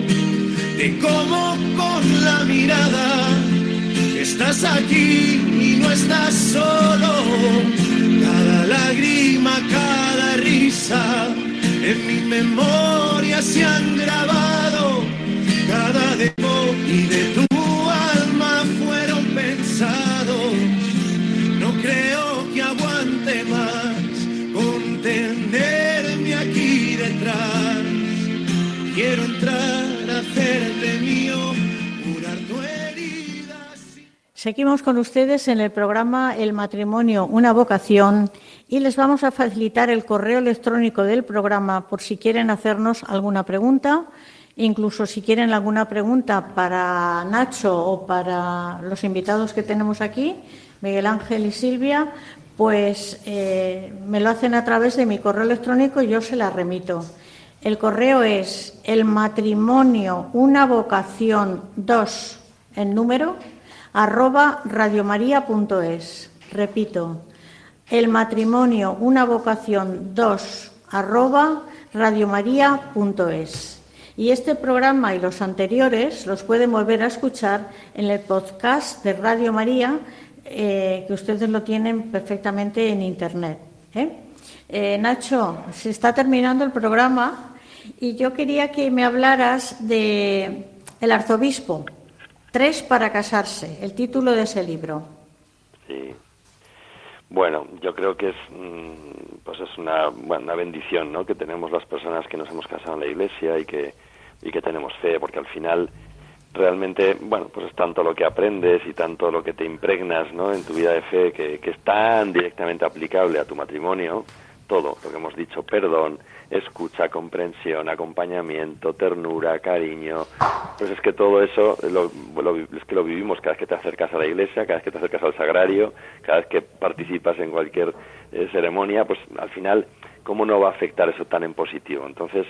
de cómo con la mirada estás aquí y no estás solo. Cada lágrima, cada risa en mi memoria se han grabado. Cada demo y de tu Seguimos con ustedes en el programa El matrimonio, una vocación y les vamos a facilitar el correo electrónico del programa por si quieren hacernos alguna pregunta, incluso si quieren alguna pregunta para Nacho o para los invitados que tenemos aquí, Miguel Ángel y Silvia, pues eh, me lo hacen a través de mi correo electrónico y yo se la remito. El correo es el matrimonio, una vocación 2 en número arroba radiomaria.es. Repito, el matrimonio, una vocación 2 arroba radiomaria.es. Y este programa y los anteriores los pueden volver a escuchar en el podcast de Radio María, eh, que ustedes lo tienen perfectamente en Internet. ¿eh? Eh, Nacho, se está terminando el programa y yo quería que me hablaras de el arzobispo. Tres para casarse, el título de ese libro. Sí. Bueno, yo creo que es, mm, pues es una, una bendición, ¿no? Que tenemos las personas que nos hemos casado en la Iglesia y que y que tenemos fe, porque al final realmente, bueno, pues es tanto lo que aprendes y tanto lo que te impregnas, ¿no? En tu vida de fe que es tan directamente aplicable a tu matrimonio, todo lo que hemos dicho, perdón, escucha, comprensión, acompañamiento, ternura, cariño. Pues es que todo eso lo, lo- que lo vivimos cada vez que te acercas a la iglesia, cada vez que te acercas al sagrario, cada vez que participas en cualquier eh, ceremonia, pues al final, ¿cómo no va a afectar eso tan en positivo? Entonces,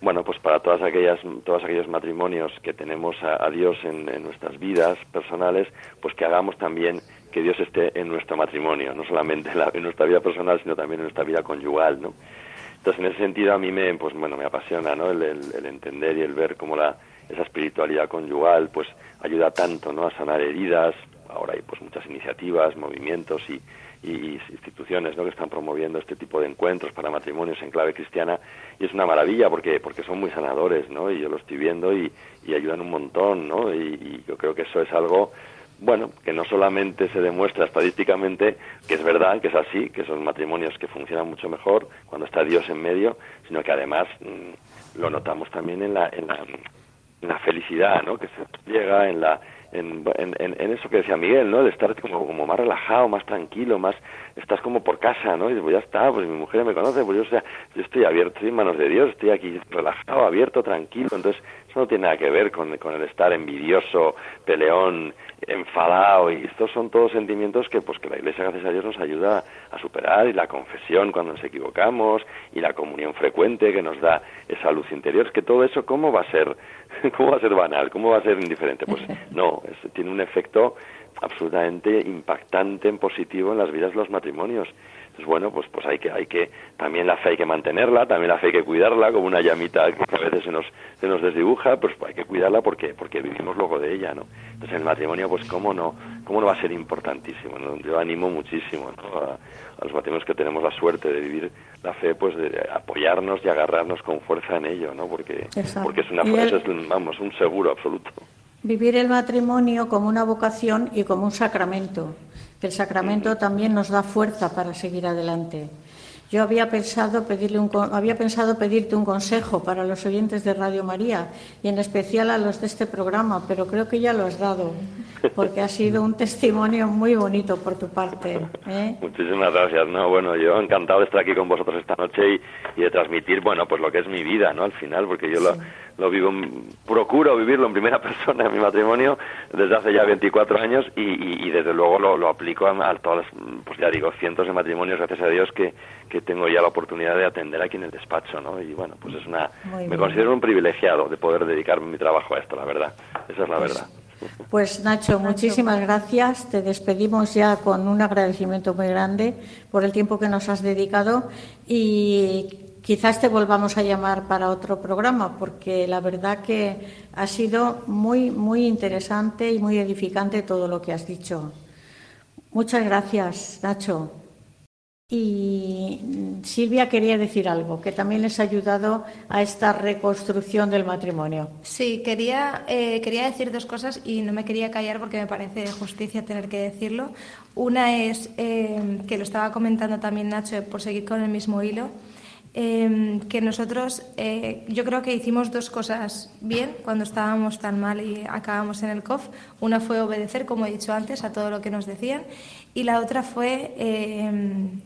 bueno, pues para todas aquellas, todos aquellos matrimonios que tenemos a, a Dios en, en nuestras vidas personales, pues que hagamos también que Dios esté en nuestro matrimonio, no solamente en, la- en nuestra vida personal, sino también en nuestra vida conyugal, ¿no? Entonces, en ese sentido, a mí me, pues, bueno, me apasiona, ¿no? El, entender y el ver cómo la, esa espiritualidad conyugal, pues, ayuda tanto, ¿no? A sanar heridas. Ahora hay, pues, muchas iniciativas, movimientos y, y instituciones, ¿no? Que están promoviendo este tipo de encuentros para matrimonios en clave cristiana. Y es una maravilla porque, porque son muy sanadores, ¿no? Y yo lo estoy viendo y, y ayudan un montón, ¿no? Y yo creo que eso es algo bueno, que no solamente se demuestra estadísticamente que es verdad, que es así, que son matrimonios que funcionan mucho mejor cuando está Dios en medio, sino que además mm, lo notamos también en la, en la, en la felicidad, ¿no? Que se llega en la en, en, eso que decía Miguel, ¿no? De estar como, como más relajado, más tranquilo, más estás como por casa, ¿no? Y pues ya está, pues mi mujer me conoce, pues yo, sea, yo estoy abierto, estoy en manos de Dios, estoy aquí relajado, abierto, tranquilo, entonces eso no tiene nada que ver con, con el estar envidioso, peleón, enfadado, y estos son todos sentimientos que pues que la Iglesia, gracias a Dios, nos ayuda a superar, y la confesión cuando nos equivocamos, y la comunión frecuente que nos da esa luz interior, es que todo eso, ¿cómo va a ser, cómo va a ser banal, cómo va a ser indiferente? Pues no, es- tiene un efecto absolutamente impactante en positivo en las vidas de los matrimonios. Entonces, bueno, pues, pues hay que, hay que, también la fe hay que mantenerla, también la fe hay que cuidarla, como una llamita que a veces se nos, se nos desdibuja, pues hay que cuidarla porque, porque vivimos luego de ella, ¿no? Entonces el matrimonio, pues cómo no, cómo no va a ser importantísimo, ¿no? Yo animo muchísimo, A, los matrimonios que tenemos la suerte de vivir la fe, pues de apoyarnos y agarrarnos con fuerza en ello, ¿no? Porque, porque es una, es, vamos, un seguro absoluto. Vivir el matrimonio como una vocación y como un sacramento. El sacramento también nos da fuerza para seguir adelante. Yo había pensado, pedirle un, había pensado pedirte un consejo para los oyentes de Radio María y en especial a los de este programa, pero creo que ya lo has dado, porque ha sido un testimonio muy bonito por tu parte. ¿eh? Muchísimas gracias. No, bueno, yo encantado de estar aquí con vosotros esta noche y, de transmitir, bueno, pues lo que es mi vida, ¿no? Al final, porque yo lo, lo vivo, procuro vivirlo en primera persona en mi matrimonio desde hace ya 24 años y, desde luego lo, aplico a, todas pues ya digo, cientos de matrimonios, gracias a Dios, que, que tengo ya la oportunidad de atender aquí en el despacho, ¿no? Y bueno, pues es una, me considero un privilegiado de poder dedicarme mi trabajo a esto, la verdad, esa es la pues, verdad. Pues Nacho, muchísimas gracias. Te despedimos ya con un agradecimiento muy grande por el tiempo que nos has dedicado y Quizás te volvamos a llamar para otro programa, porque la verdad que ha sido muy, muy interesante y muy edificante todo lo que has dicho. Muchas gracias, Nacho. Y Silvia quería decir algo, que también les ha ayudado a esta reconstrucción del matrimonio. Sí, quería, eh, quería decir dos cosas y no me quería callar porque me parece justicia tener que decirlo. Una es eh, que lo estaba comentando también Nacho, por seguir con el mismo hilo Em, que nosotros, eh, yo creo que hicimos dos cosas bien cuando estábamos tan mal y acabamos en el COF. Una fue obedecer, como he dicho antes, a todo lo que nos decían, y la otra fue em,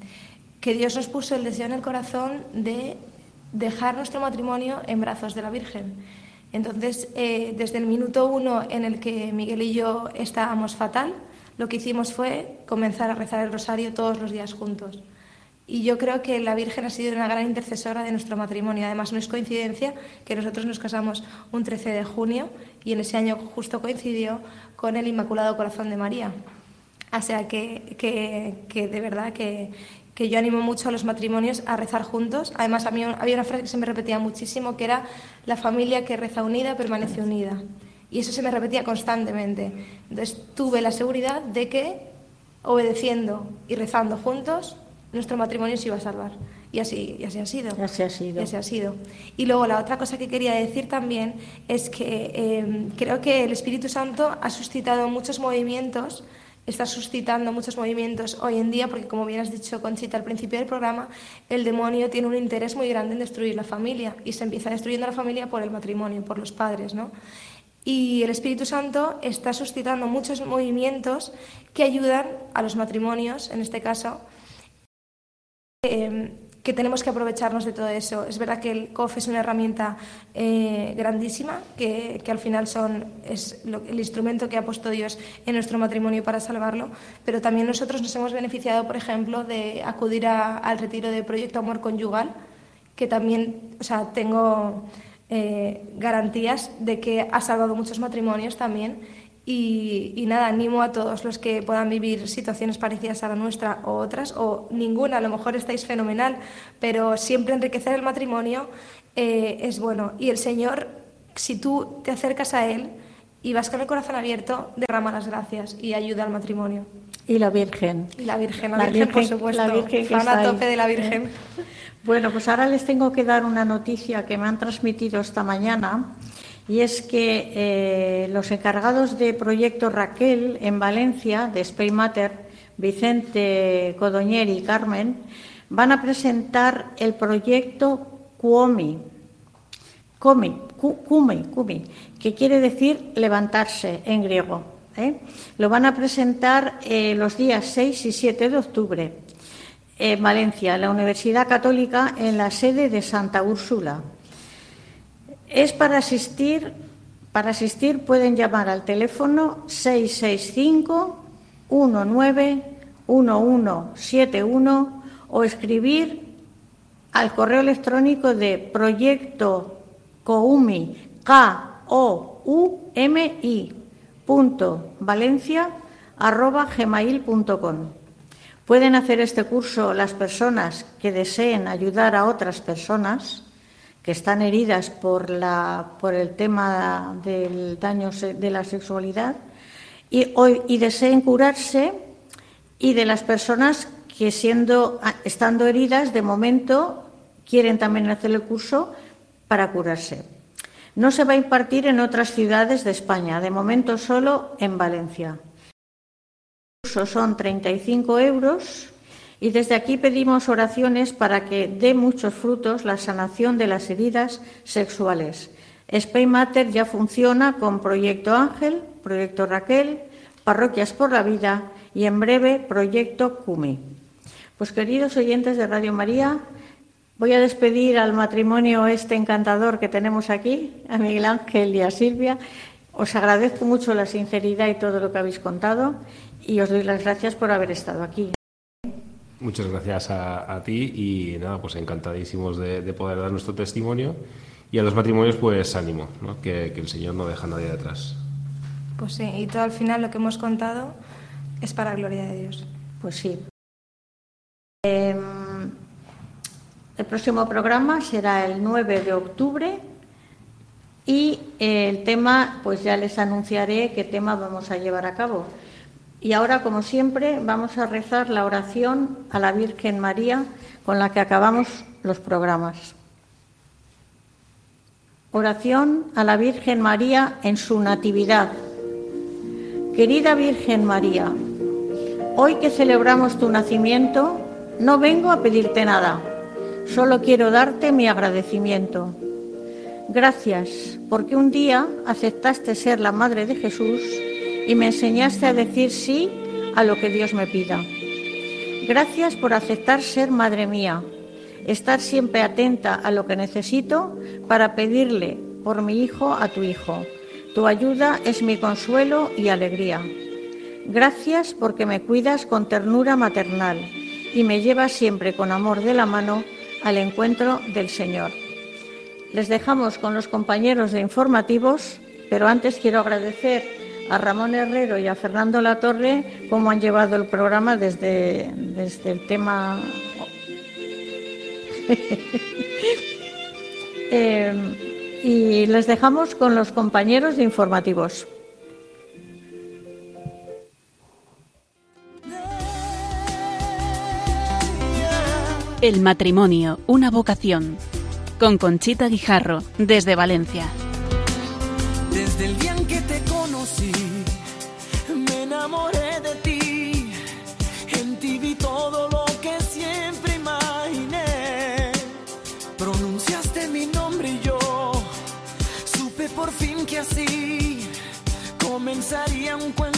que Dios nos puso el deseo en el corazón de dejar nuestro matrimonio en brazos de la Virgen. Entonces, eh, desde el minuto uno en el que Miguel y yo estábamos fatal, lo que hicimos fue comenzar a rezar el rosario todos los días juntos. Y yo creo que la Virgen ha sido una gran intercesora de nuestro matrimonio. Además, no es coincidencia que nosotros nos casamos un 13 de junio y en ese año justo coincidió con el Inmaculado Corazón de María. O sea que, que, de verdad que, que, yo animo mucho a los matrimonios a rezar juntos. Además, a mí había una frase que se me repetía muchísimo, que era la familia que reza unida permanece unida. Y eso se me repetía constantemente. Entonces tuve la seguridad de que obedeciendo y rezando juntos nuestro matrimonio se iba a salvar. Y así, y así ha sido. Así ha sido. ha sido. Y luego la otra cosa que quería decir también es que em, creo que el Espíritu Santo ha suscitado muchos movimientos, está suscitando muchos movimientos hoy en día, porque como bien has dicho, Conchita, al principio del programa, el demonio tiene un interés muy grande en destruir la familia y se empieza destruyendo la familia por el matrimonio, por los padres, ¿no? Y el Espíritu Santo está suscitando muchos movimientos que ayudan a los matrimonios, en este caso, Em, que tenemos que aprovecharnos de todo eso. Es verdad que el COF es una herramienta eh, grandísima, que, al final son, es el instrumento que ha puesto Dios en nuestro matrimonio para salvarlo, pero también nosotros nos hemos beneficiado, por ejemplo, de acudir al retiro de Proyecto Amor Conyugal, que también, o sea, tengo eh, garantías de que ha salvado muchos matrimonios también y, nada, animo a todos los que puedan vivir situaciones parecidas a la nuestra o otras, o ninguna, a lo mejor estáis fenomenal, pero siempre enriquecer el matrimonio eh, es bueno. Y el Señor, si tú te acercas a Él y vas con el corazón abierto, derrama las gracias y ayuda al matrimonio. Y la Virgen. Y la Virgen, la, Virgen, por supuesto. La Virgen que a tope de la Virgen. Bueno, pues ahora les tengo que dar una noticia que me han transmitido esta mañana y es que eh, los encargados de proyecto Raquel en Valencia, de Spain Matter, Vicente Codoñer y Carmen, van a presentar el proyecto Cuomi, Kumi, Kumi, que quiere decir levantarse en griego. ¿eh? Lo van a presentar eh, los días 6 y 7 de octubre en Valencia, en la Universidad Católica, en la sede de Santa Úrsula. Es para asistir, para asistir pueden llamar al teléfono 665 191171 o escribir al correo electrónico de proyecto coumi k o u m i punto valencia arroba gmail.com Pueden hacer este curso las personas que deseen ayudar a otras personas que están heridas por, la, por el tema del daño de la sexualidad y, y deseen curarse y de las personas que siendo, estando heridas de momento quieren también hacer el curso para curarse. No se va a impartir en otras ciudades de España, de momento solo en Valencia son 35 euros y desde aquí pedimos oraciones para que dé muchos frutos la sanación de las heridas sexuales. Spain Matter ya funciona con Proyecto Ángel, Proyecto Raquel, Parroquias por la Vida y en breve Proyecto Cumi. Pues queridos oyentes de Radio María, voy a despedir al matrimonio este encantador que tenemos aquí, a Miguel Ángel y a Silvia. Os agradezco mucho la sinceridad y todo lo que habéis contado y os doy las gracias por haber estado aquí. Muchas gracias a, ti y nada, pues encantadísimos de, poder dar nuestro testimonio y a los matrimonios pues ánimo, que, el Señor no deja a nadie detrás. Pues sí, y todo al final lo que hemos contado es para gloria de Dios. Pues sí. Em, el próximo programa será el 9 de octubre y el tema, pues ya les anunciaré qué tema vamos a llevar a cabo. Y ahora, como siempre, vamos a rezar la oración a la Virgen María con la que acabamos los programas. Oración a la Virgen María en su Natividad. Querida Virgen María, hoy que celebramos tu nacimiento, no vengo a pedirte nada, solo quiero darte mi agradecimiento. Gracias porque un día aceptaste ser la Madre de Jesús y me enseñaste a decir sí a lo que Dios me pida. Gracias por aceptar ser madre mía, estar siempre atenta a lo que necesito para pedirle por mi hijo a tu hijo. Tu ayuda es mi consuelo y alegría. Gracias porque me cuidas con ternura maternal y me llevas siempre con amor de la mano al encuentro del Señor. Les dejamos con los compañeros de informativos, pero antes quiero agradecer a Ramón Herrero y a Fernando Latorre cómo han llevado el programa desde, desde el tema. Eh, y les dejamos con los compañeros de informativos. El matrimonio, una vocación. Con Conchita Guijarro, desde Valencia. Desde el comenzaría un cuento